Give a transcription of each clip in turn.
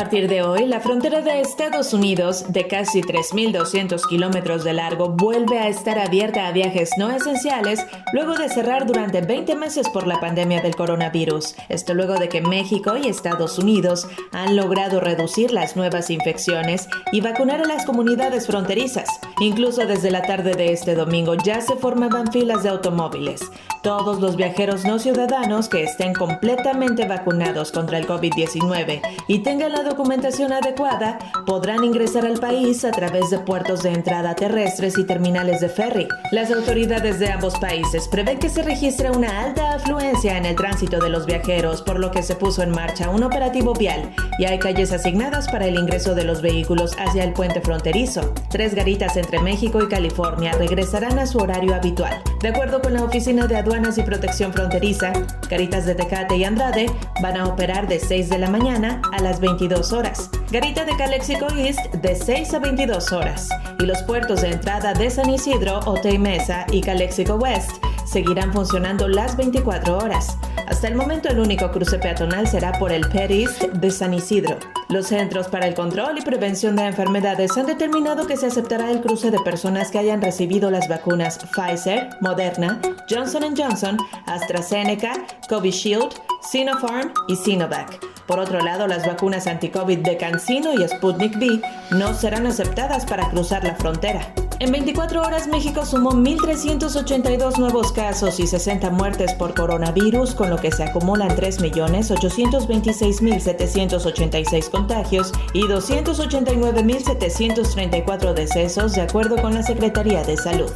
A partir de hoy, la frontera de Estados Unidos, de casi 3.200 kilómetros de largo, vuelve a estar abierta a viajes no esenciales luego de cerrar durante 20 meses por la pandemia del coronavirus. Esto luego de que México y Estados Unidos han logrado reducir las nuevas infecciones y vacunar a las comunidades fronterizas. Incluso desde la tarde de este domingo ya se formaban filas de automóviles. Todos los viajeros no ciudadanos que estén completamente vacunados contra el COVID-19 y tengan la documentación adecuada podrán ingresar al país a través de puertos de entrada terrestres y terminales de ferry. Las autoridades de ambos países prevén que se registre una alta afluencia en el tránsito de los viajeros, por lo que se puso en marcha un operativo vial y hay calles asignadas para el ingreso de los vehículos hacia el puente fronterizo. Tres garitas entre México y California regresarán a su horario habitual. De acuerdo con la Oficina de Aduanas y Protección Fronteriza, Garitas de Tecate y Andrade van a operar de 6 de la mañana a las 22 horas. Garita de Calexico East de 6 a 22 horas. Y los puertos de entrada de San Isidro, Otey Mesa y Calexico West seguirán funcionando las 24 horas. Hasta el momento el único cruce peatonal será por el Peris de San Isidro. Los Centros para el Control y Prevención de Enfermedades han determinado que se aceptará el cruce de personas que hayan recibido las vacunas Pfizer, Moderna, Johnson Johnson, AstraZeneca, Covishield, Sinopharm y Sinovac. Por otro lado, las vacunas anti-COVID de CanSino y Sputnik V no serán aceptadas para cruzar la frontera. En 24 horas México sumó 1.382 nuevos casos y 60 muertes por coronavirus, con lo que se acumulan 3.826.786 contagios y 289.734 decesos, de acuerdo con la Secretaría de Salud.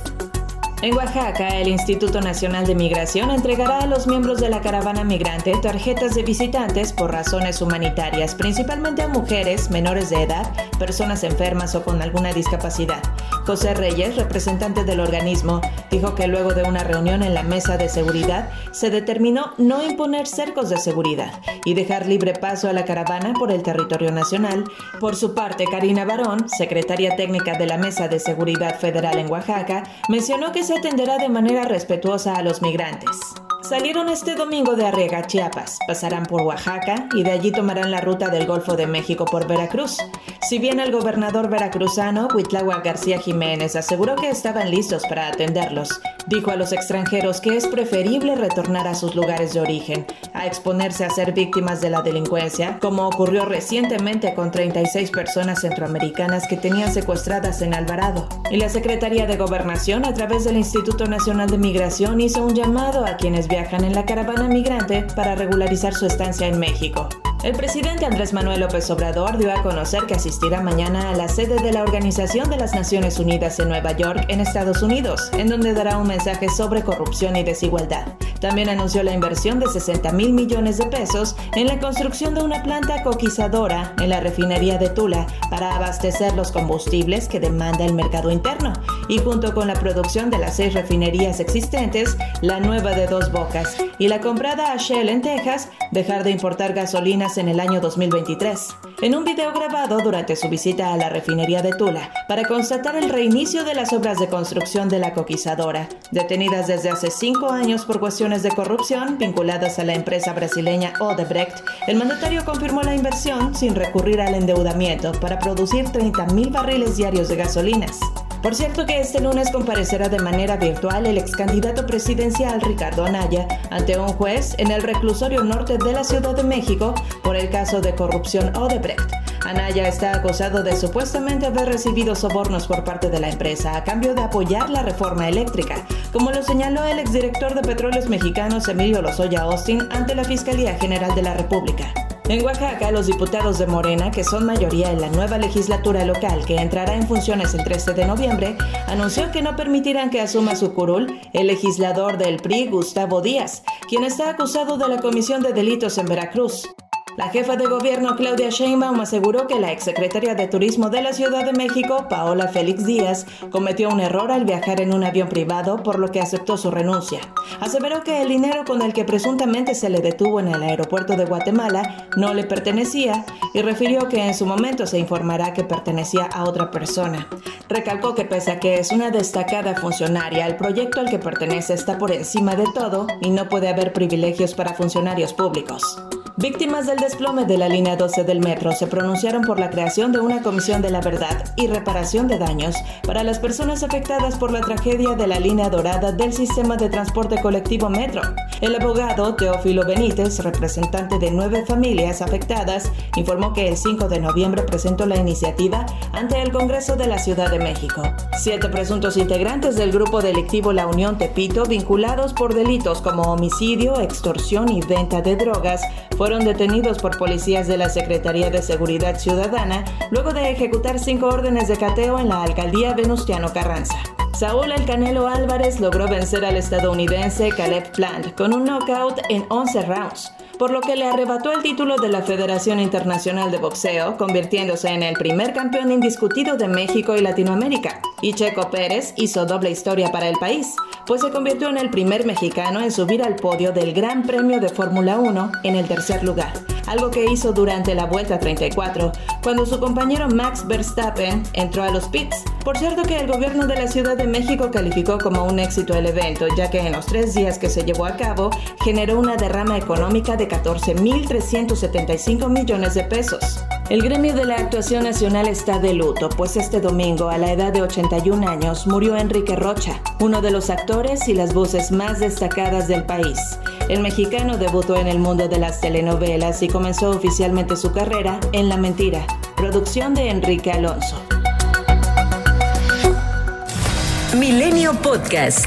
En Oaxaca, el Instituto Nacional de Migración entregará a los miembros de la caravana migrante tarjetas de visitantes por razones humanitarias, principalmente a mujeres, menores de edad, personas enfermas o con alguna discapacidad. José Reyes, representante del organismo, dijo que luego de una reunión en la mesa de seguridad se determinó no imponer cercos de seguridad y dejar libre paso a la caravana por el territorio nacional. Por su parte, Karina Barón, secretaria técnica de la Mesa de Seguridad Federal en Oaxaca, mencionó que se atenderá de manera respetuosa a los migrantes. Salieron este domingo de Arriaga, Chiapas, pasarán por Oaxaca y de allí tomarán la ruta del Golfo de México por Veracruz. Si bien el gobernador veracruzano, Huitlahua García Jiménez, aseguró que estaban listos para atenderlos, dijo a los extranjeros que es preferible retornar a sus lugares de origen, a exponerse a ser víctimas de la delincuencia, como ocurrió recientemente con 36 personas centroamericanas que tenían secuestradas en Alvarado. Y la Secretaría de Gobernación, a través del Instituto Nacional de Migración, hizo un llamado a quienes viajan en la caravana migrante para regularizar su estancia en México. El presidente Andrés Manuel López Obrador dio a conocer que asistirá mañana a la sede de la Organización de las Naciones Unidas en Nueva York, en Estados Unidos, en donde dará un mensaje sobre corrupción y desigualdad. También anunció la inversión de 60 mil millones de pesos en la construcción de una planta coquizadora en la refinería de Tula para abastecer los combustibles que demanda el mercado interno y junto con la producción de las seis refinerías existentes, la nueva de Dos Bocas y la comprada a Shell en Texas, dejar de importar gasolinas en el año 2023. En un video grabado durante su visita a la refinería de Tula para constatar el reinicio de las obras de construcción de la coquizadora, detenidas desde hace cinco años por cuestiones de corrupción vinculadas a la empresa brasileña Odebrecht, el mandatario confirmó la inversión sin recurrir al endeudamiento para producir 30.000 barriles diarios de gasolinas. Por cierto que este lunes comparecerá de manera virtual el ex candidato presidencial Ricardo Anaya ante un juez en el reclusorio norte de la Ciudad de México por el caso de corrupción Odebrecht. Anaya está acusado de supuestamente haber recibido sobornos por parte de la empresa a cambio de apoyar la reforma eléctrica, como lo señaló el exdirector de Petróleos Mexicanos Emilio Lozoya Austin ante la Fiscalía General de la República. En Oaxaca, los diputados de Morena, que son mayoría en la nueva legislatura local que entrará en funciones el 13 de noviembre, anunció que no permitirán que asuma su curul el legislador del PRI, Gustavo Díaz, quien está acusado de la comisión de delitos en Veracruz. La jefa de gobierno Claudia Sheinbaum aseguró que la exsecretaria de Turismo de la Ciudad de México, Paola Félix Díaz, cometió un error al viajar en un avión privado, por lo que aceptó su renuncia. Aseveró que el dinero con el que presuntamente se le detuvo en el aeropuerto de Guatemala no le pertenecía y refirió que en su momento se informará que pertenecía a otra persona. Recalcó que pese a que es una destacada funcionaria, el proyecto al que pertenece está por encima de todo y no puede haber privilegios para funcionarios públicos. Víctimas del desplome de la línea 12 del metro se pronunciaron por la creación de una comisión de la verdad y reparación de daños para las personas afectadas por la tragedia de la línea dorada del sistema de transporte colectivo metro. El abogado Teófilo Benítez, representante de nueve familias afectadas, informó que el 5 de noviembre presentó la iniciativa ante el Congreso de la Ciudad de México. Siete presuntos integrantes del grupo delictivo La Unión Tepito, vinculados por delitos como homicidio, extorsión y venta de drogas, detenidos por policías de la Secretaría de Seguridad Ciudadana luego de ejecutar cinco órdenes de cateo en la alcaldía Venustiano Carranza. Saúl El Canelo Álvarez logró vencer al estadounidense Caleb Plant con un knockout en 11 rounds, por lo que le arrebató el título de la Federación Internacional de Boxeo, convirtiéndose en el primer campeón indiscutido de México y Latinoamérica. Y Checo Pérez hizo doble historia para el país, pues se convirtió en el primer mexicano en subir al podio del Gran Premio de Fórmula 1 en el tercer lugar, algo que hizo durante la Vuelta 34, cuando su compañero Max Verstappen entró a los pits. Por cierto que el gobierno de la Ciudad de México calificó como un éxito el evento, ya que en los tres días que se llevó a cabo generó una derrama económica de 14.375 millones de pesos. El gremio de la actuación nacional está de luto, pues este domingo, a la edad de 81 años, murió Enrique Rocha, uno de los actores y las voces más destacadas del país. El mexicano debutó en el mundo de las telenovelas y comenzó oficialmente su carrera en La Mentira, producción de Enrique Alonso. Milenio Podcast.